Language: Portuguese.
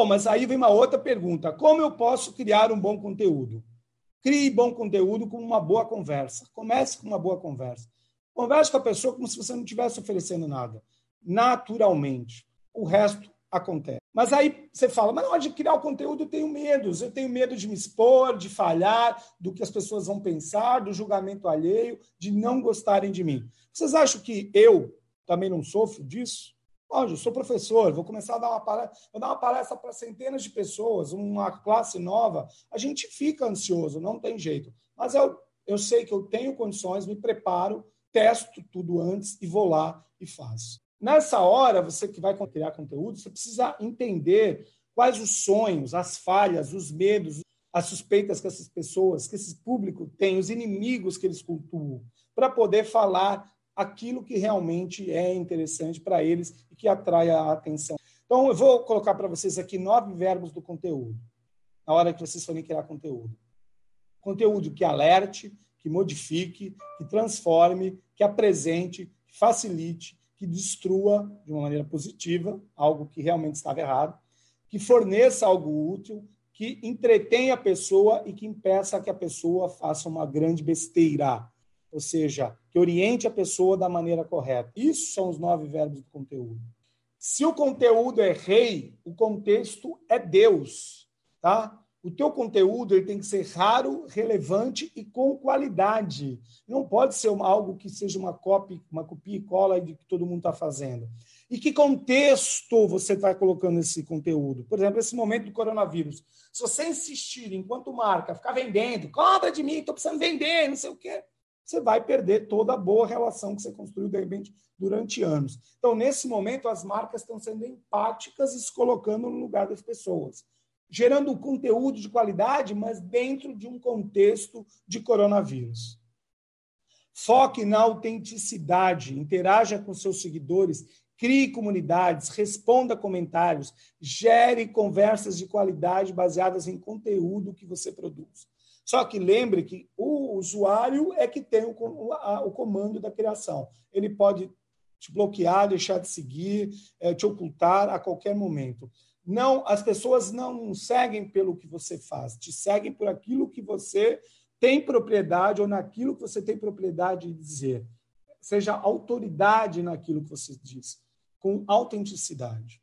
Bom, mas aí vem uma outra pergunta: como eu posso criar um bom conteúdo? Crie bom conteúdo com uma boa conversa. Comece com uma boa conversa. Converse com a pessoa como se você não estivesse oferecendo nada. Naturalmente. O resto acontece. Mas aí você fala, mas na hora de criar o conteúdo eu tenho medo. Eu tenho medo de me expor, de falhar, do que as pessoas vão pensar, do julgamento alheio, de não gostarem de mim. Vocês acham que eu também não sofro disso? Lógico, eu sou professor, vou começar a dar uma palestra, vou dar uma palestra para centenas de pessoas, uma classe nova. A gente fica ansioso, não tem jeito. Mas eu, eu sei que eu tenho condições, me preparo, testo tudo antes e vou lá e faço. Nessa hora, você que vai criar conteúdo, você precisa entender quais os sonhos, as falhas, os medos, as suspeitas que essas pessoas, que esse público tem, os inimigos que eles cultuam, para poder falar aquilo que realmente é interessante para eles e que atrai a atenção. Então, eu vou colocar para vocês aqui nove verbos do conteúdo, na hora que vocês forem criar conteúdo. Conteúdo que alerte, que modifique, que transforme, que apresente, que facilite, que destrua de uma maneira positiva algo que realmente estava errado, que forneça algo útil, que entretenha a pessoa e que impeça que a pessoa faça uma grande besteira ou seja, que oriente a pessoa da maneira correta. Isso são os nove verbos do conteúdo. Se o conteúdo é rei, o contexto é Deus, tá? O teu conteúdo ele tem que ser raro, relevante e com qualidade. Não pode ser uma, algo que seja uma copy, uma copia e cola de que todo mundo está fazendo. E que contexto você está colocando esse conteúdo? Por exemplo, esse momento do coronavírus. Se você insistir, enquanto marca, ficar vendendo, compra de mim, estou precisando vender, não sei o quê você vai perder toda a boa relação que você construiu, de repente, durante anos. Então, nesse momento, as marcas estão sendo empáticas e se colocando no lugar das pessoas, gerando conteúdo de qualidade, mas dentro de um contexto de coronavírus. Foque na autenticidade, interaja com seus seguidores, crie comunidades, responda comentários, gere conversas de qualidade baseadas em conteúdo que você produz. Só que lembre que o usuário é que tem o, o comando da criação. Ele pode te bloquear, deixar de seguir, é, te ocultar a qualquer momento. Não, as pessoas não seguem pelo que você faz, te seguem por aquilo que você tem propriedade ou naquilo que você tem propriedade de dizer. Seja autoridade naquilo que você diz, com autenticidade.